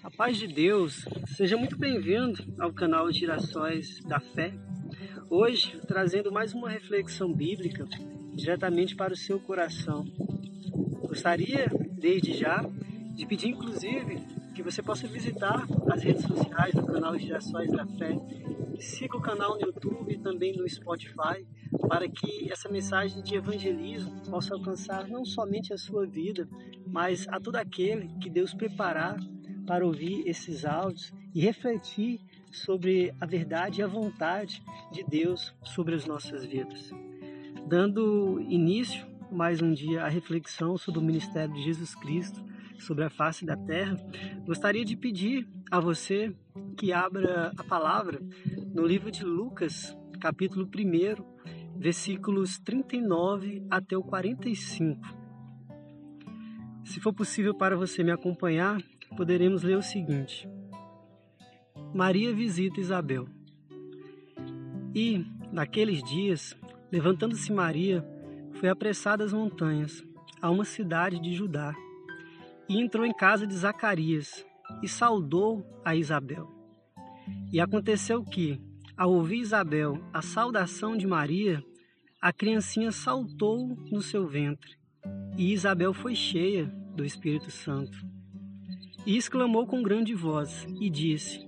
A paz de Deus, seja muito bem-vindo ao canal Girassóis da Fé. Hoje, trazendo mais uma reflexão bíblica diretamente para o seu coração. Gostaria, desde já, de pedir inclusive que você possa visitar as redes sociais do canal Girassóis da Fé. Siga o canal no YouTube e também no Spotify para que essa mensagem de evangelismo possa alcançar não somente a sua vida, mas a todo aquele que Deus preparar para ouvir esses áudios e refletir sobre a verdade e a vontade de Deus sobre as nossas vidas. Dando início mais um dia à reflexão sobre o ministério de Jesus Cristo sobre a face da terra, gostaria de pedir a você que abra a palavra no livro de Lucas, capítulo 1, versículos 39 até o 45. Se for possível para você me acompanhar, poderemos ler o seguinte: Maria visita Isabel. E, naqueles dias, levantando-se Maria, foi apressada às montanhas, a uma cidade de Judá e entrou em casa de Zacarias e saudou a Isabel. E aconteceu que, ao ouvir Isabel a saudação de Maria, a criancinha saltou no seu ventre, e Isabel foi cheia do Espírito Santo. E exclamou com grande voz e disse: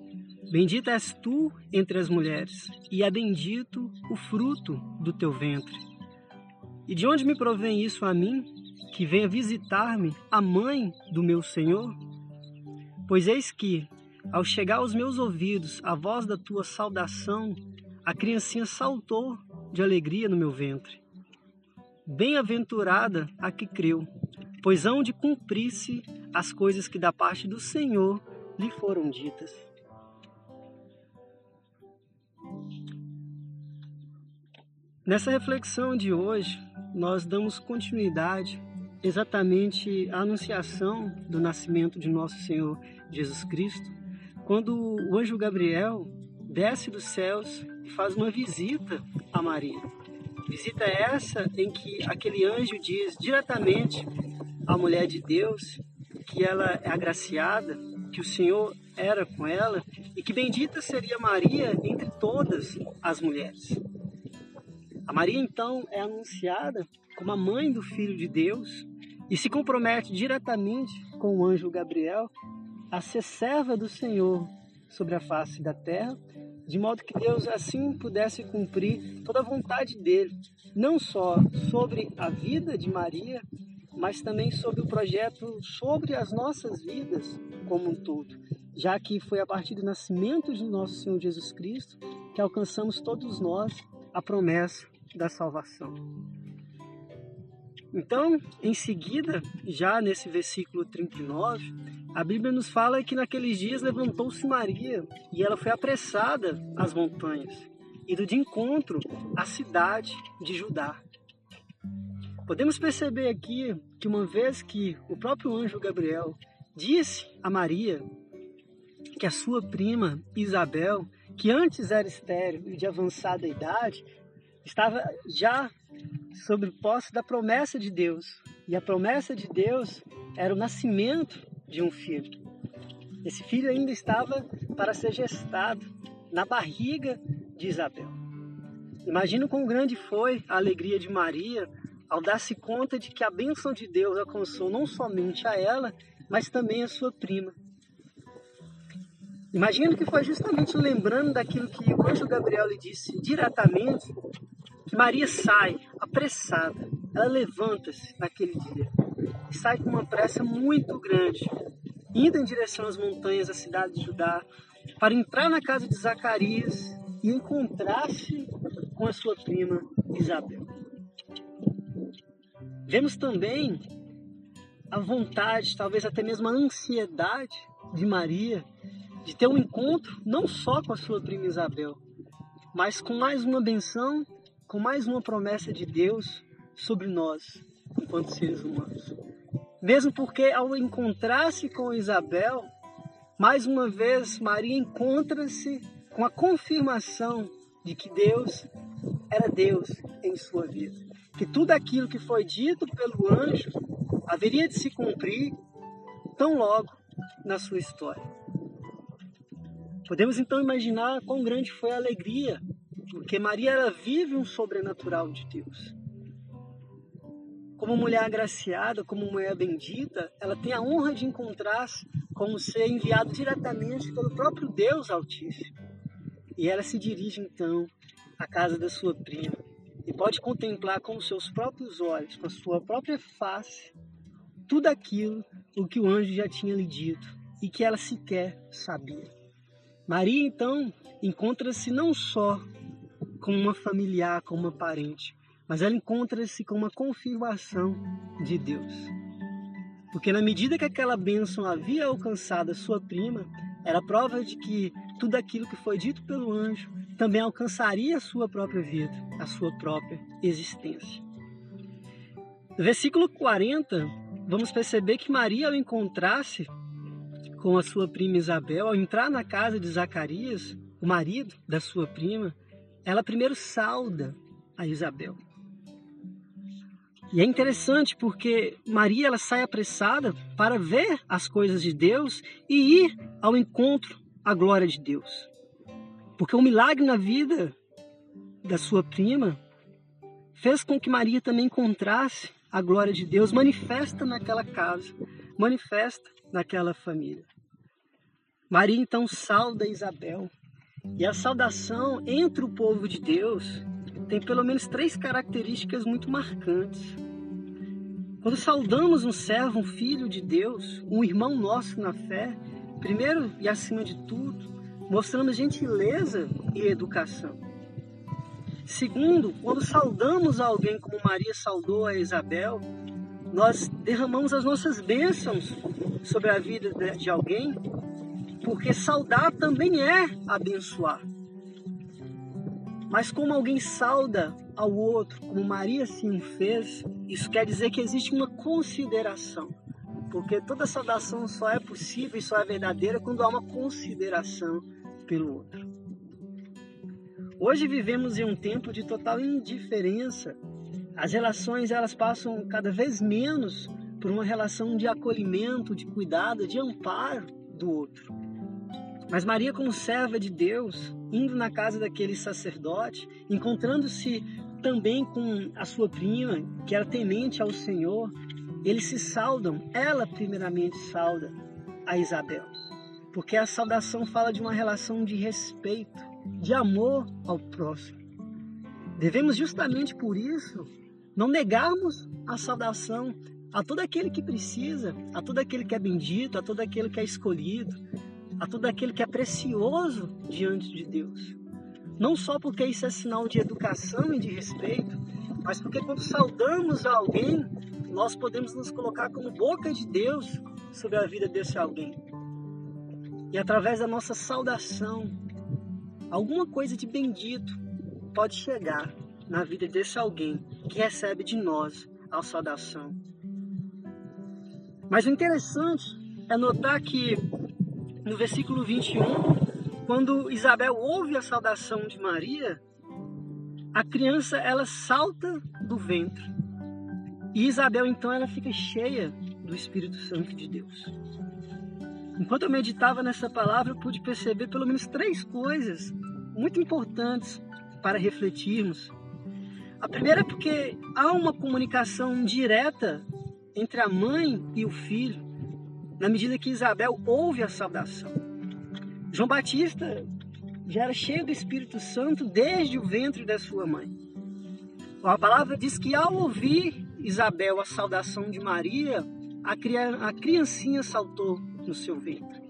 Bendita és tu entre as mulheres, e é bendito o fruto do teu ventre. E de onde me provém isso a mim? que venha visitar-me a mãe do meu Senhor? Pois eis que, ao chegar aos meus ouvidos a voz da tua saudação, a criancinha saltou de alegria no meu ventre. Bem-aventurada a que creu, pois hão de cumprir-se as coisas que da parte do Senhor lhe foram ditas. Nessa reflexão de hoje, nós damos continuidade exatamente a anunciação do nascimento de nosso Senhor Jesus Cristo, quando o anjo Gabriel desce dos céus e faz uma visita a Maria. Visita essa em que aquele anjo diz diretamente à mulher de Deus que ela é agraciada, que o Senhor era com ela e que bendita seria Maria entre todas as mulheres. A Maria então é anunciada como a mãe do Filho de Deus e se compromete diretamente com o anjo Gabriel a ser serva do Senhor sobre a face da terra, de modo que Deus assim pudesse cumprir toda a vontade dele, não só sobre a vida de Maria, mas também sobre o projeto sobre as nossas vidas como um todo, já que foi a partir do nascimento de nosso Senhor Jesus Cristo que alcançamos todos nós a promessa da salvação. Então, em seguida, já nesse versículo 39, a Bíblia nos fala que naqueles dias levantou-se Maria e ela foi apressada às montanhas, indo de encontro à cidade de Judá. Podemos perceber aqui que uma vez que o próprio anjo Gabriel disse a Maria que a sua prima Isabel, que antes era estéril e de avançada idade, estava já sobre posse da promessa de Deus. E a promessa de Deus era o nascimento de um filho. Esse filho ainda estava para ser gestado na barriga de Isabel. Imagina quão grande foi a alegria de Maria ao dar-se conta de que a bênção de Deus alcançou não somente a ela, mas também a sua prima. Imagino que foi justamente lembrando daquilo que o anjo Gabriel lhe disse diretamente que Maria sai apressada. Ela levanta-se naquele dia e sai com uma pressa muito grande, indo em direção às montanhas da cidade de Judá, para entrar na casa de Zacarias e encontrar-se com a sua prima Isabel. Vemos também a vontade, talvez até mesmo a ansiedade de Maria de ter um encontro não só com a sua prima Isabel, mas com mais uma benção com mais uma promessa de Deus sobre nós, enquanto seres humanos. Mesmo porque, ao encontrar-se com Isabel, mais uma vez Maria encontra-se com a confirmação de que Deus era Deus em sua vida. Que tudo aquilo que foi dito pelo anjo haveria de se cumprir tão logo na sua história. Podemos então imaginar quão grande foi a alegria, porque Maria ela vive um sobrenatural de Deus. Como mulher agraciada, como mulher bendita, ela tem a honra de encontrar-se como ser enviado diretamente pelo próprio Deus Altíssimo. E ela se dirige então à casa da sua prima pode contemplar com os seus próprios olhos, com a sua própria face, tudo aquilo o que o anjo já tinha lhe dito e que ela sequer sabia. Maria então encontra-se não só como uma familiar, como uma parente, mas ela encontra-se com uma confirmação de Deus. Porque na medida que aquela bênção havia alcançado a sua prima, era prova de que tudo aquilo que foi dito pelo anjo também alcançaria a sua própria vida, a sua própria existência. No versículo 40, vamos perceber que Maria, ao encontrar-se com a sua prima Isabel, ao entrar na casa de Zacarias, o marido da sua prima, ela primeiro sauda a Isabel. E é interessante porque Maria ela sai apressada para ver as coisas de Deus e ir ao encontro à glória de Deus. Porque o milagre na vida da sua prima fez com que Maria também encontrasse a glória de Deus manifesta naquela casa, manifesta naquela família. Maria então sauda Isabel. E a saudação entre o povo de Deus tem pelo menos três características muito marcantes. Quando saudamos um servo, um filho de Deus, um irmão nosso na fé, primeiro e acima de tudo, mostramos gentileza e educação. Segundo, quando saudamos alguém como Maria saudou a Isabel, nós derramamos as nossas bênçãos sobre a vida de alguém, porque saudar também é abençoar. Mas como alguém sauda ao outro, como Maria sim fez, isso quer dizer que existe uma consideração. Porque toda saudação só é possível e só é verdadeira quando há uma consideração pelo outro. Hoje vivemos em um tempo de total indiferença. As relações elas passam cada vez menos por uma relação de acolhimento, de cuidado, de amparo do outro. Mas Maria, como serva de Deus, indo na casa daquele sacerdote, encontrando-se também com a sua prima, que era temente ao Senhor, eles se saudam. Ela, primeiramente, sauda a Isabel. Porque a saudação fala de uma relação de respeito, de amor ao próximo. Devemos, justamente por isso, não negarmos a saudação a todo aquele que precisa, a todo aquele que é bendito, a todo aquele que é escolhido, a todo aquele que é precioso diante de Deus. Não só porque isso é sinal de educação e de respeito, mas porque quando saudamos alguém, nós podemos nos colocar como boca de Deus sobre a vida desse alguém. E através da nossa saudação, alguma coisa de bendito pode chegar na vida desse alguém que recebe de nós a saudação. Mas o interessante é notar que no versículo 21, quando Isabel ouve a saudação de Maria, a criança ela salta do ventre. E Isabel então ela fica cheia do Espírito Santo de Deus. Enquanto eu meditava nessa palavra, eu pude perceber pelo menos três coisas muito importantes para refletirmos. A primeira é porque há uma comunicação direta entre a mãe e o filho na medida que Isabel ouve a saudação. João Batista já era cheio do Espírito Santo desde o ventre da sua mãe. A palavra diz que ao ouvir Isabel a saudação de Maria, a criancinha saltou no seu ventre.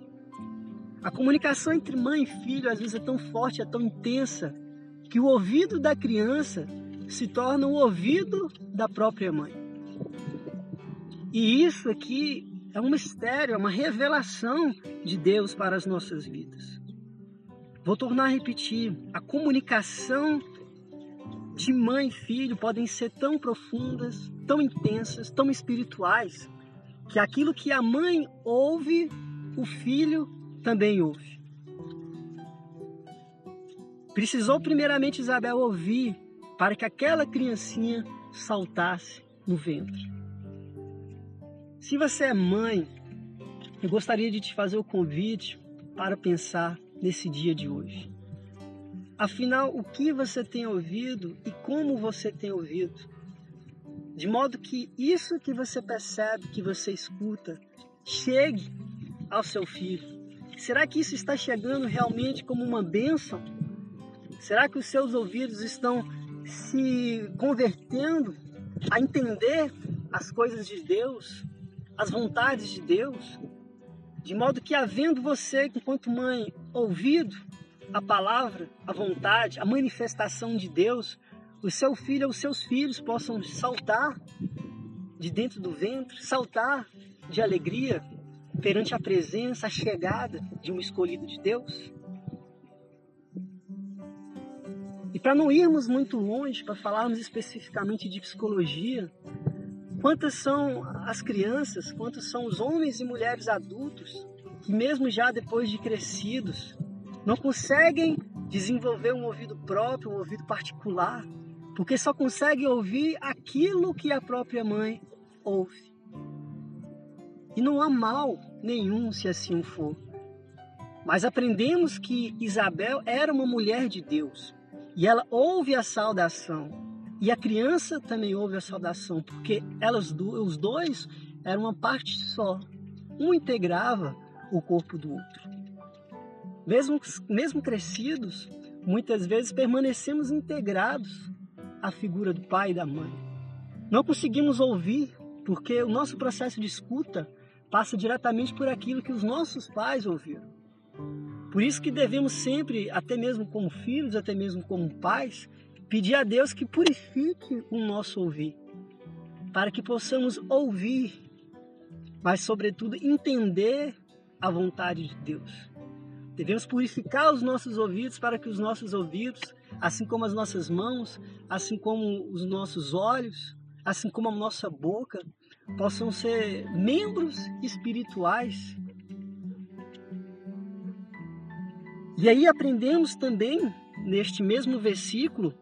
A comunicação entre mãe e filho às vezes é tão forte, é tão intensa, que o ouvido da criança se torna o ouvido da própria mãe. E isso aqui é um mistério, é uma revelação de Deus para as nossas vidas. Vou tornar a repetir: a comunicação de mãe e filho podem ser tão profundas, tão intensas, tão espirituais, que aquilo que a mãe ouve, o filho também ouve. Precisou primeiramente Isabel ouvir para que aquela criancinha saltasse no ventre. Se você é mãe, eu gostaria de te fazer o convite para pensar nesse dia de hoje. Afinal, o que você tem ouvido e como você tem ouvido? De modo que isso que você percebe, que você escuta, chegue ao seu filho. Será que isso está chegando realmente como uma bênção? Será que os seus ouvidos estão se convertendo a entender as coisas de Deus, as vontades de Deus? De modo que, havendo você, enquanto mãe, ouvido a palavra, a vontade, a manifestação de Deus, o seu filho ou os seus filhos possam saltar de dentro do ventre, saltar de alegria perante a presença, a chegada de um escolhido de Deus. E para não irmos muito longe, para falarmos especificamente de psicologia, quantas são as crianças, quantos são os homens e mulheres adultos que, mesmo já depois de crescidos, não conseguem desenvolver um ouvido próprio, um ouvido particular, porque só conseguem ouvir aquilo que a própria mãe ouve. E não há mal nenhum se assim for. Mas aprendemos que Isabel era uma mulher de Deus e ela ouve a saudação. E a criança também ouve a saudação, porque elas os dois eram uma parte só. Um integrava o corpo do outro. Mesmo, mesmo crescidos, muitas vezes permanecemos integrados à figura do pai e da mãe. Não conseguimos ouvir porque o nosso processo de escuta passa diretamente por aquilo que os nossos pais ouviram. Por isso que devemos sempre, até mesmo como filhos, até mesmo como pais, pedir a Deus que purifique o nosso ouvir, para que possamos ouvir, mas sobretudo entender a vontade de Deus. Devemos purificar os nossos ouvidos para que os nossos ouvidos, assim como as nossas mãos, assim como os nossos olhos, assim como a nossa boca, possam ser membros espirituais. E aí aprendemos também, neste mesmo versículo,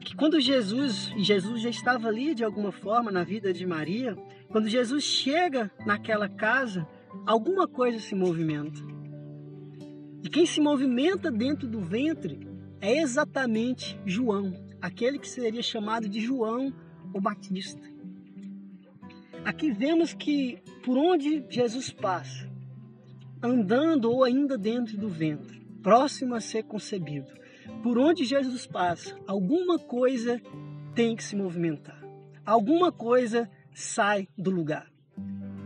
que quando Jesus, e Jesus já estava ali de alguma forma na vida de Maria, quando Jesus chega naquela casa, alguma coisa se movimenta. E quem se movimenta dentro do ventre é exatamente João, aquele que seria chamado de João o Batista. Aqui vemos que por onde Jesus passa, andando ou ainda dentro do ventre, próximo a ser concebido, por onde Jesus passa, alguma coisa tem que se movimentar, alguma coisa sai do lugar.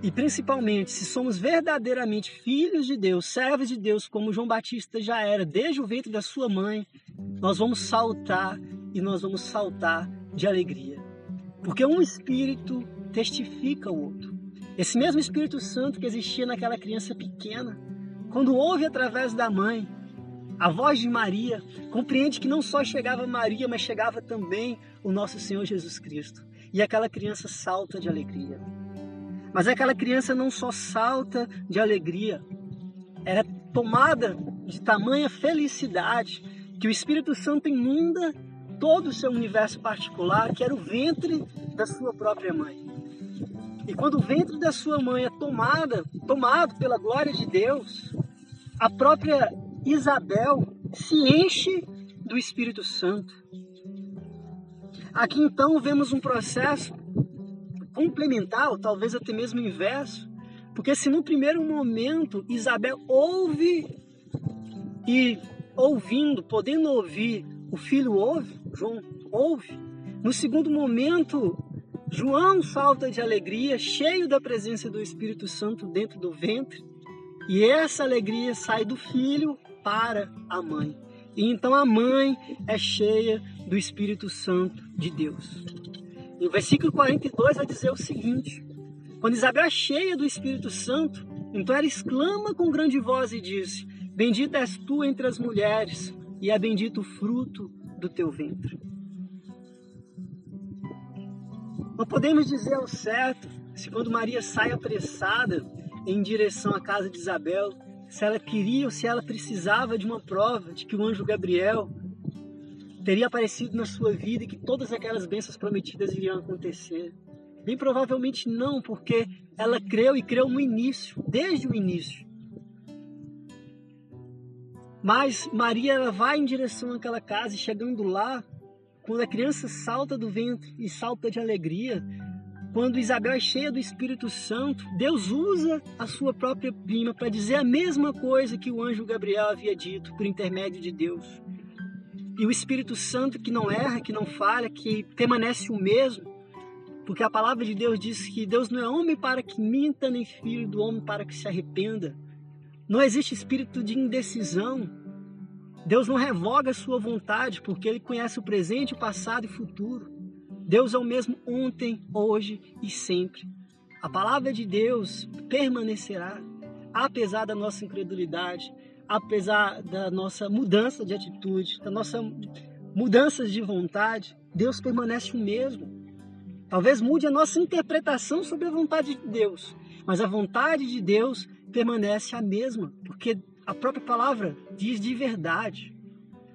E principalmente, se somos verdadeiramente filhos de Deus, servos de Deus, como João Batista já era desde o ventre da sua mãe, nós vamos saltar e nós vamos saltar de alegria. Porque um espírito testifica o outro. Esse mesmo Espírito Santo que existia naquela criança pequena, quando ouve através da mãe a voz de Maria, compreende que não só chegava Maria, mas chegava também o nosso Senhor Jesus Cristo. E aquela criança salta de alegria. Mas aquela criança não só salta de alegria, era tomada de tamanha felicidade que o Espírito Santo inunda todo o seu universo particular, que era o ventre da sua própria mãe. E quando o ventre da sua mãe é tomada, tomado pela glória de Deus, a própria Isabel se enche do Espírito Santo. Aqui então vemos um processo complementar, ou talvez até mesmo inverso, porque se no primeiro momento Isabel ouve e ouvindo, podendo ouvir, o filho ouve, João ouve, no segundo momento João salta de alegria, cheio da presença do Espírito Santo dentro do ventre, e essa alegria sai do filho para a mãe. E então a mãe é cheia do Espírito Santo de Deus. E o versículo 42 vai dizer o seguinte: Quando Isabel é cheia do Espírito Santo, então ela exclama com grande voz e diz: Bendita és tu entre as mulheres, e é bendito o fruto do teu ventre. Não podemos dizer ao certo se quando Maria sai apressada em direção à casa de Isabel, se ela queria ou se ela precisava de uma prova de que o anjo Gabriel teria aparecido na sua vida e que todas aquelas bênçãos prometidas iriam acontecer. Bem provavelmente não, porque ela creu e creu no início, desde o início. Mas Maria ela vai em direção àquela casa e chegando lá, quando a criança salta do ventre e salta de alegria, quando Isabel é cheia do Espírito Santo, Deus usa a sua própria prima para dizer a mesma coisa que o anjo Gabriel havia dito por intermédio de Deus. E o Espírito Santo que não erra, que não falha, que permanece o mesmo, porque a palavra de Deus diz que Deus não é homem para que minta, nem filho do homem para que se arrependa. Não existe espírito de indecisão. Deus não revoga a sua vontade, porque ele conhece o presente, o passado e o futuro. Deus é o mesmo ontem, hoje e sempre. A palavra de Deus permanecerá, apesar da nossa incredulidade, apesar da nossa mudança de atitude, da nossa mudanças de vontade. Deus permanece o mesmo. Talvez mude a nossa interpretação sobre a vontade de Deus, mas a vontade de Deus permanece a mesma, porque a própria palavra diz de verdade.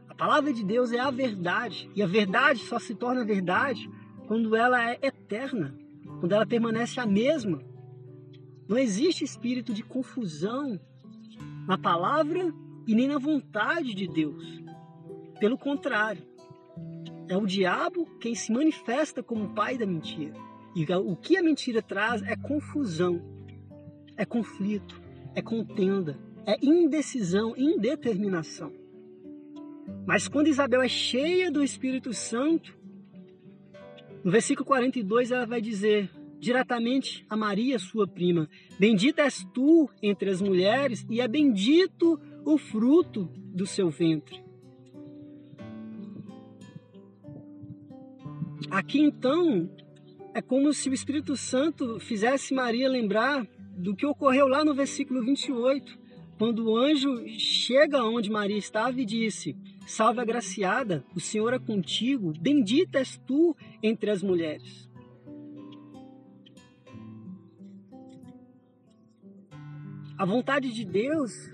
A palavra de Deus é a verdade, e a verdade só se torna verdade quando ela é eterna, quando ela permanece a mesma. Não existe espírito de confusão na palavra e nem na vontade de Deus. Pelo contrário, é o diabo quem se manifesta como pai da mentira. E o que a mentira traz é confusão, é conflito, é contenda, é indecisão, indeterminação. Mas quando Isabel é cheia do Espírito Santo, no versículo 42 ela vai dizer diretamente a Maria, sua prima: Bendita és tu entre as mulheres, e é bendito o fruto do seu ventre. Aqui então é como se o Espírito Santo fizesse Maria lembrar do que ocorreu lá no versículo 28, quando o anjo chega onde Maria estava e disse: Salve agraciada, o Senhor é contigo, bendita és tu entre as mulheres. A vontade de Deus,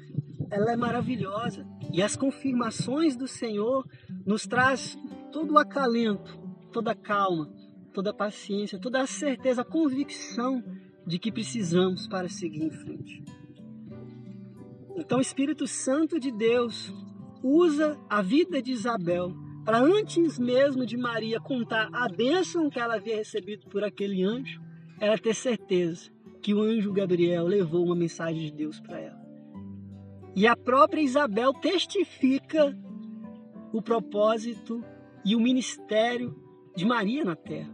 ela é maravilhosa e as confirmações do Senhor nos traz todo o acalento, toda a calma, toda a paciência, toda a certeza, a convicção de que precisamos para seguir em frente. Então, o Espírito Santo de Deus usa a vida de Isabel para antes mesmo de Maria contar a bênção que ela havia recebido por aquele anjo, ela ter certeza que o anjo Gabriel levou uma mensagem de Deus para ela. E a própria Isabel testifica o propósito e o ministério de Maria na terra.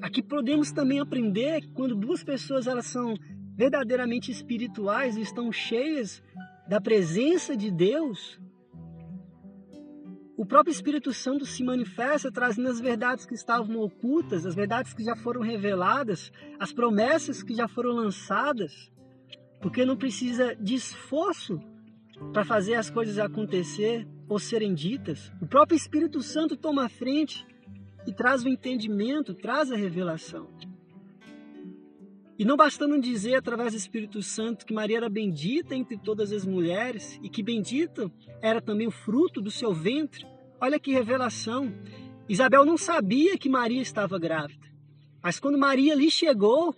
Aqui podemos também aprender que quando duas pessoas elas são verdadeiramente espirituais e estão cheias da presença de Deus, o próprio Espírito Santo se manifesta trazendo as verdades que estavam ocultas, as verdades que já foram reveladas, as promessas que já foram lançadas, porque não precisa de esforço para fazer as coisas acontecer ou serem ditas. O próprio Espírito Santo toma a frente e traz o entendimento, traz a revelação. E não bastando dizer através do Espírito Santo que Maria era bendita entre todas as mulheres e que bendita era também o fruto do seu ventre, olha que revelação. Isabel não sabia que Maria estava grávida, mas quando Maria ali chegou,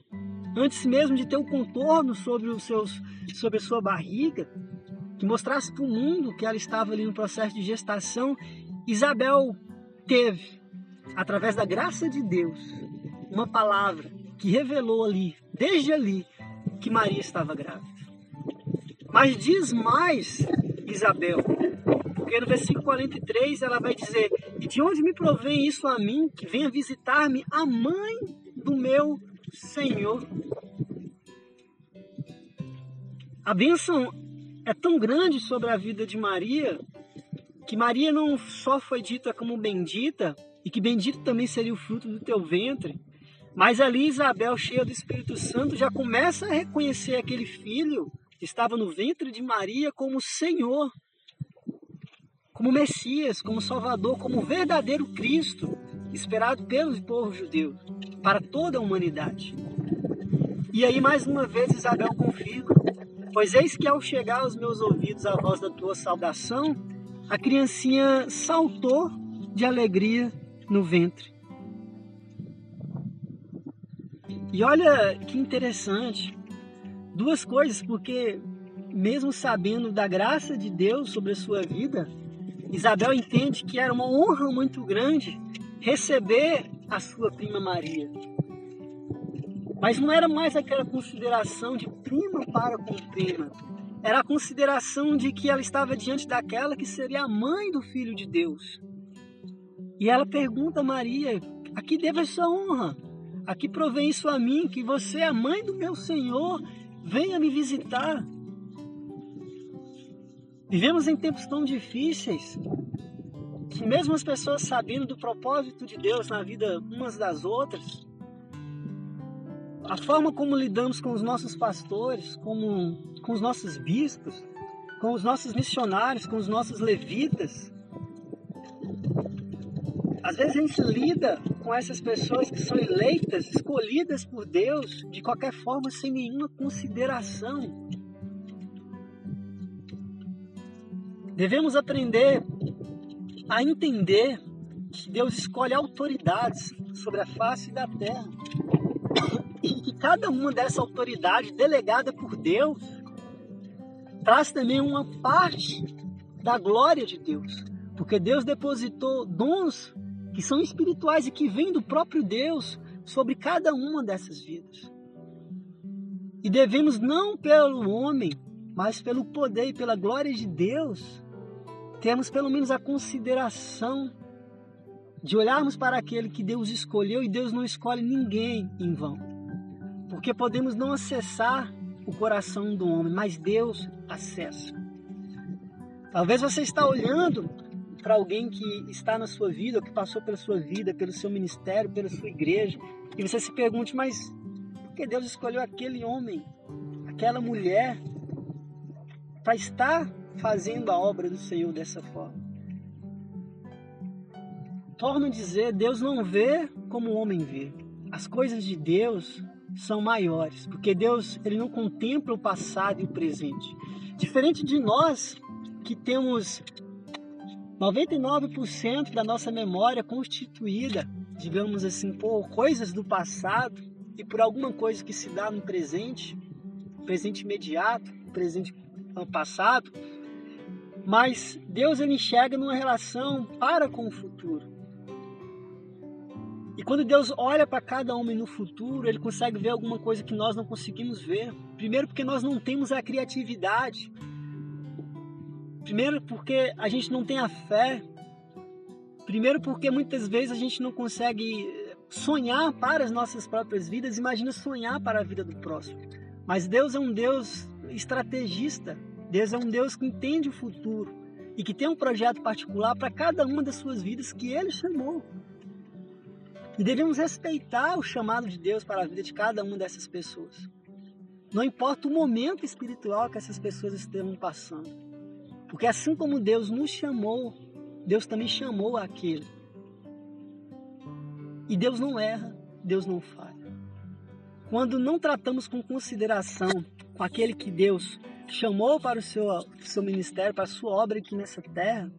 antes mesmo de ter um contorno sobre, os seus, sobre a sua barriga, que mostrasse para o mundo que ela estava ali no processo de gestação, Isabel teve, através da graça de Deus, uma palavra que revelou ali desde ali que Maria estava grávida. Mas diz mais Isabel, porque no versículo 43 ela vai dizer: E de onde me provém isso a mim, que venha visitar-me a mãe do meu Senhor? A bênção é tão grande sobre a vida de Maria que Maria não só foi dita como bendita, e que bendito também seria o fruto do teu ventre, mas ali Isabel, cheia do Espírito Santo, já começa a reconhecer aquele filho que estava no ventre de Maria como Senhor, como Messias, como Salvador, como verdadeiro Cristo, esperado pelo povo judeu, para toda a humanidade. E aí, mais uma vez, Isabel confirma: Pois eis que ao chegar aos meus ouvidos a voz da tua saudação, a criancinha saltou de alegria no ventre. E olha que interessante, duas coisas, porque mesmo sabendo da graça de Deus sobre a sua vida, Isabel entende que era uma honra muito grande receber a sua prima Maria. Mas não era mais aquela consideração de prima para com prima. Era a consideração de que ela estava diante daquela que seria a mãe do Filho de Deus. E ela pergunta a Maria: a que devo essa honra? A que provém isso a mim? Que você, a mãe do meu Senhor, venha me visitar. Vivemos em tempos tão difíceis que mesmo as pessoas sabendo do propósito de Deus na vida umas das outras, a forma como lidamos com os nossos pastores, como, com os nossos bispos, com os nossos missionários, com os nossos levitas, às vezes a gente lida com essas pessoas que são eleitas, escolhidas por Deus, de qualquer forma, sem nenhuma consideração. Devemos aprender a entender que Deus escolhe autoridades sobre a face da terra e que cada uma dessa autoridade delegada por Deus traz também uma parte da glória de Deus, porque Deus depositou dons que são espirituais e que vêm do próprio Deus sobre cada uma dessas vidas. E devemos não pelo homem, mas pelo poder e pela glória de Deus, termos pelo menos a consideração de olharmos para aquele que Deus escolheu e Deus não escolhe ninguém em vão. Porque podemos não acessar o coração do homem, mas Deus acessa. Talvez você está olhando para alguém que está na sua vida, que passou pela sua vida, pelo seu ministério, pela sua igreja, e você se pergunte, mas por que Deus escolheu aquele homem, aquela mulher, para estar fazendo a obra do Senhor dessa forma? Torno a dizer, Deus não vê como o homem vê. As coisas de Deus são maiores, porque Deus ele não contempla o passado e o presente. Diferente de nós que temos 99% da nossa memória constituída, digamos assim, por coisas do passado e por alguma coisa que se dá no presente, presente imediato, presente passado, mas Deus ele enxerga numa relação para com o futuro. E quando Deus olha para cada homem no futuro, ele consegue ver alguma coisa que nós não conseguimos ver. Primeiro, porque nós não temos a criatividade Primeiro, porque a gente não tem a fé. Primeiro, porque muitas vezes a gente não consegue sonhar para as nossas próprias vidas. Imagina sonhar para a vida do próximo. Mas Deus é um Deus estrategista. Deus é um Deus que entende o futuro e que tem um projeto particular para cada uma das suas vidas que Ele chamou. E devemos respeitar o chamado de Deus para a vida de cada uma dessas pessoas. Não importa o momento espiritual que essas pessoas estejam passando. Porque assim como Deus nos chamou, Deus também chamou aquele. E Deus não erra, Deus não falha. Quando não tratamos com consideração com aquele que Deus chamou para o seu, seu ministério, para a sua obra aqui nessa terra,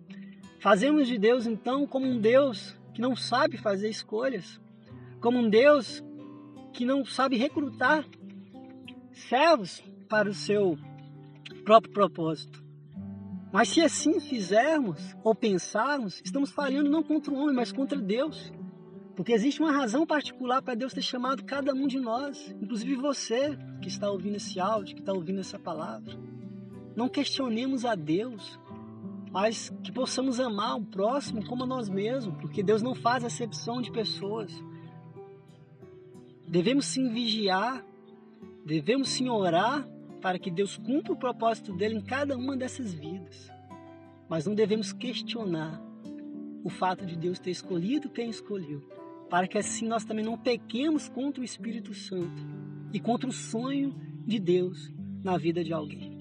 fazemos de Deus então como um Deus que não sabe fazer escolhas, como um Deus que não sabe recrutar servos para o seu próprio propósito. Mas se assim fizermos ou pensarmos, estamos falhando não contra o homem, mas contra Deus. Porque existe uma razão particular para Deus ter chamado cada um de nós, inclusive você que está ouvindo esse áudio, que está ouvindo essa palavra. Não questionemos a Deus, mas que possamos amar o próximo como a nós mesmos, porque Deus não faz acepção de pessoas. Devemos sim vigiar, devemos sim orar para que Deus cumpra o propósito dele em cada uma dessas vidas. Mas não devemos questionar o fato de Deus ter escolhido quem escolheu, para que assim nós também não pequemos contra o Espírito Santo e contra o sonho de Deus na vida de alguém.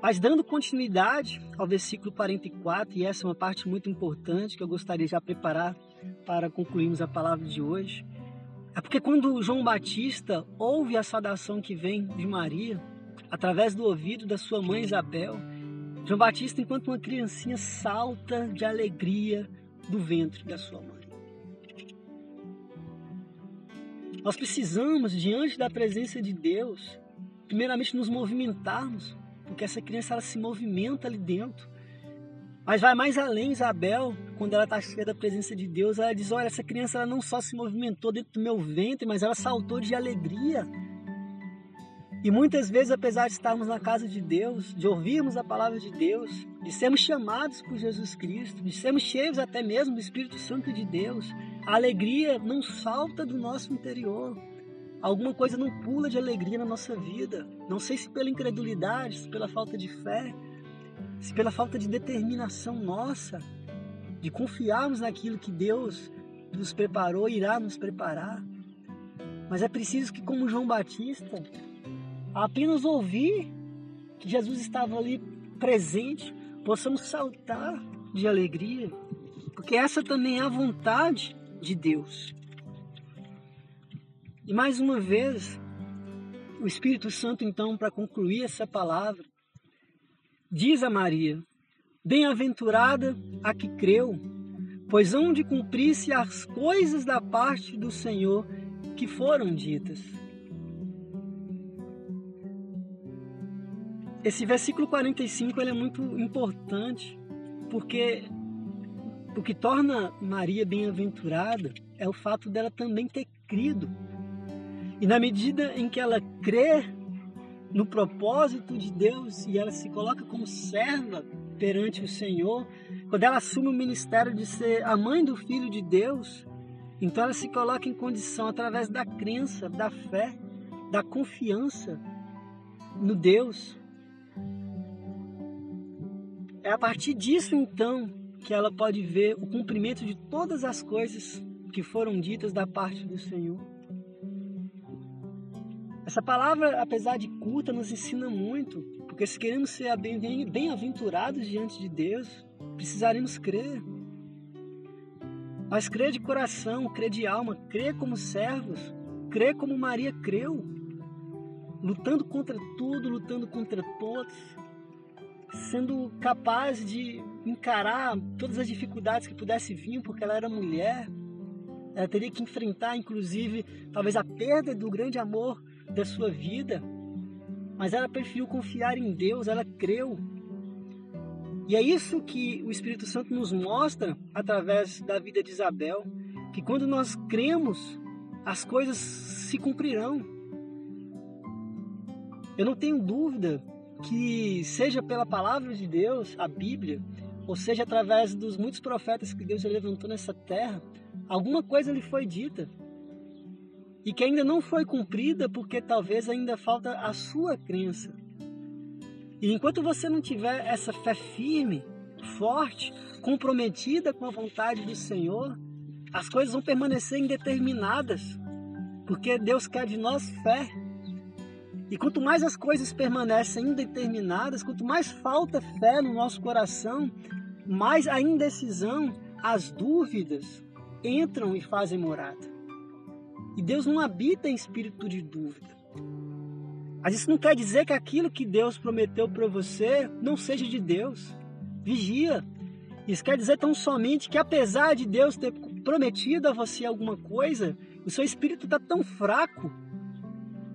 Mas dando continuidade ao versículo 44, e essa é uma parte muito importante que eu gostaria de já preparar para concluirmos a palavra de hoje. É porque quando João Batista ouve a saudação que vem de Maria, através do ouvido da sua mãe Isabel, João Batista, enquanto uma criancinha, salta de alegria do ventre da sua mãe. Nós precisamos, diante da presença de Deus, primeiramente nos movimentarmos, porque essa criança ela se movimenta ali dentro. Mas vai mais além, Isabel, quando ela está cheia da presença de Deus, ela diz: Olha, essa criança ela não só se movimentou dentro do meu ventre, mas ela saltou de alegria. E muitas vezes, apesar de estarmos na casa de Deus, de ouvirmos a palavra de Deus, de sermos chamados por Jesus Cristo, de sermos cheios até mesmo do Espírito Santo de Deus, a alegria não salta do nosso interior. Alguma coisa não pula de alegria na nossa vida. Não sei se pela incredulidade, se pela falta de fé, se pela falta de determinação nossa, de confiarmos naquilo que Deus nos preparou irá nos preparar. Mas é preciso que, como João Batista, apenas ouvir que Jesus estava ali presente, possamos saltar de alegria, porque essa também é a vontade de Deus. E mais uma vez, o Espírito Santo, então, para concluir essa palavra, diz a Maria: Bem-aventurada a que creu, pois hão de cumprir-se as coisas da parte do Senhor que foram ditas. Esse versículo 45 ele é muito importante, porque o que torna Maria bem-aventurada é o fato dela também ter crido. E na medida em que ela crê no propósito de Deus e ela se coloca como serva perante o Senhor, quando ela assume o ministério de ser a mãe do Filho de Deus, então ela se coloca em condição através da crença, da fé, da confiança no Deus é a partir disso então que ela pode ver o cumprimento de todas as coisas que foram ditas da parte do Senhor. Essa palavra, apesar de curta, nos ensina muito, porque se queremos ser bem-aventurados diante de Deus, precisaremos crer. Mas crer de coração, crer de alma, crer como servos, crer como Maria creu, lutando contra tudo, lutando contra todos, sendo capaz de encarar todas as dificuldades que pudesse vir, porque ela era mulher. Ela teria que enfrentar, inclusive, talvez a perda do grande amor da sua vida. Mas ela preferiu confiar em Deus, ela creu. E é isso que o Espírito Santo nos mostra através da vida de Isabel, que quando nós cremos, as coisas se cumprirão. Eu não tenho dúvida que seja pela palavra de Deus, a Bíblia, ou seja através dos muitos profetas que Deus levantou nessa terra, alguma coisa lhe foi dita e que ainda não foi cumprida porque talvez ainda falta a sua crença. E enquanto você não tiver essa fé firme, forte, comprometida com a vontade do Senhor, as coisas vão permanecer indeterminadas, porque Deus quer de nós fé. E quanto mais as coisas permanecem indeterminadas, quanto mais falta fé no nosso coração, mais a indecisão, as dúvidas entram e fazem morada. E Deus não habita em espírito de dúvida. Mas isso não quer dizer que aquilo que Deus prometeu para você não seja de Deus. Vigia. Isso quer dizer tão somente que apesar de Deus ter prometido a você alguma coisa, o seu espírito está tão fraco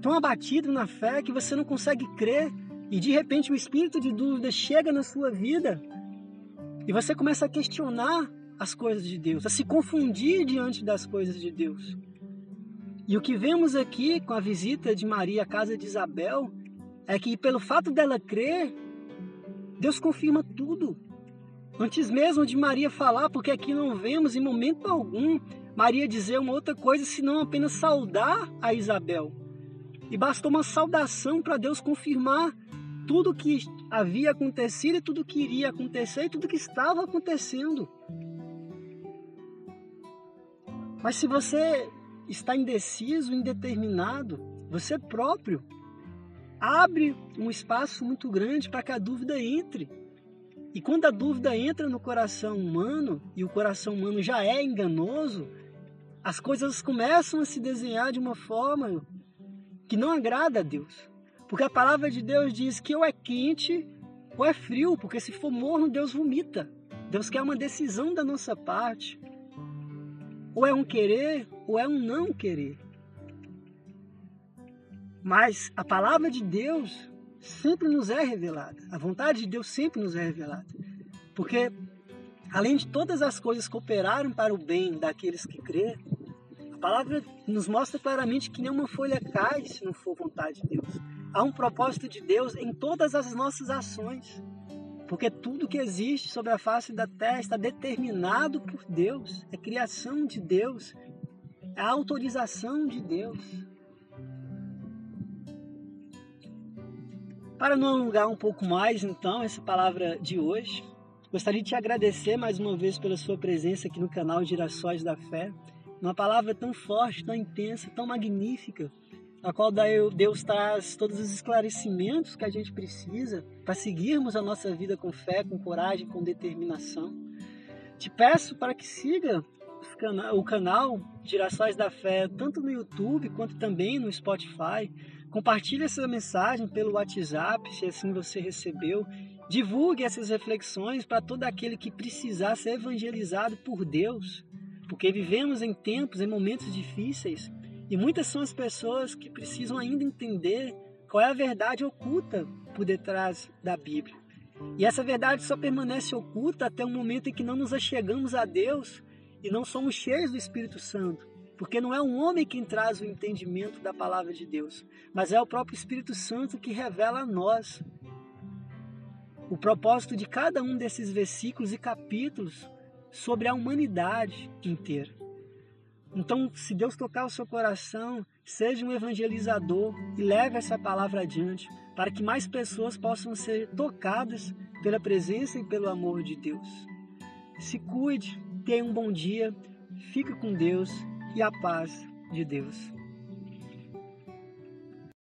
tão abatido na fé que você não consegue crer e de repente o espírito de dúvida chega na sua vida e você começa a questionar as coisas de Deus, a se confundir diante das coisas de Deus. E o que vemos aqui com a visita de Maria à casa de Isabel é que pelo fato dela crer, Deus confirma tudo. Antes mesmo de Maria falar, porque aqui não vemos em momento algum Maria dizer uma outra coisa senão apenas saudar a Isabel. E bastou uma saudação para Deus confirmar tudo o que havia acontecido e tudo que iria acontecer e tudo que estava acontecendo. Mas se você está indeciso, indeterminado, você próprio abre um espaço muito grande para que a dúvida entre. E quando a dúvida entra no coração humano, e o coração humano já é enganoso, as coisas começam a se desenhar de uma forma que não agrada a Deus. Porque a palavra de Deus diz que ou é quente ou é frio, porque se for morno, Deus vomita. Deus quer uma decisão da nossa parte. Ou é um querer ou é um não querer. Mas a palavra de Deus sempre nos é revelada. A vontade de Deus sempre nos é revelada. Porque além de todas as coisas cooperaram para o bem daqueles que crê, a palavra nos mostra claramente que nenhuma folha cai se não for vontade de Deus. Há um propósito de Deus em todas as nossas ações. Porque tudo que existe sobre a face da terra está determinado por Deus, é criação de Deus, é autorização de Deus. Para não alongar um pouco mais, então, essa palavra de hoje, gostaria de te agradecer mais uma vez pela sua presença aqui no canal Girassóis da Fé. Uma palavra tão forte, tão intensa, tão magnífica, a qual Deus traz todos os esclarecimentos que a gente precisa para seguirmos a nossa vida com fé, com coragem, com determinação. Te peço para que siga o canal Girassóis da Fé, tanto no YouTube quanto também no Spotify. Compartilhe essa mensagem pelo WhatsApp, se assim você recebeu. Divulgue essas reflexões para todo aquele que precisar ser evangelizado por Deus, porque vivemos em tempos, em momentos difíceis, e muitas são as pessoas que precisam ainda entender qual é a verdade oculta por detrás da Bíblia. E essa verdade só permanece oculta até o momento em que não nos achegamos a Deus e não somos cheios do Espírito Santo. Porque não é um homem quem traz o entendimento da palavra de Deus, mas é o próprio Espírito Santo que revela a nós o propósito de cada um desses versículos e capítulos sobre a humanidade inteira. Então, se Deus tocar o seu coração, seja um evangelizador e leve essa palavra adiante, para que mais pessoas possam ser tocadas pela presença e pelo amor de Deus. Se cuide, tenha um bom dia, fique com Deus e a paz de Deus.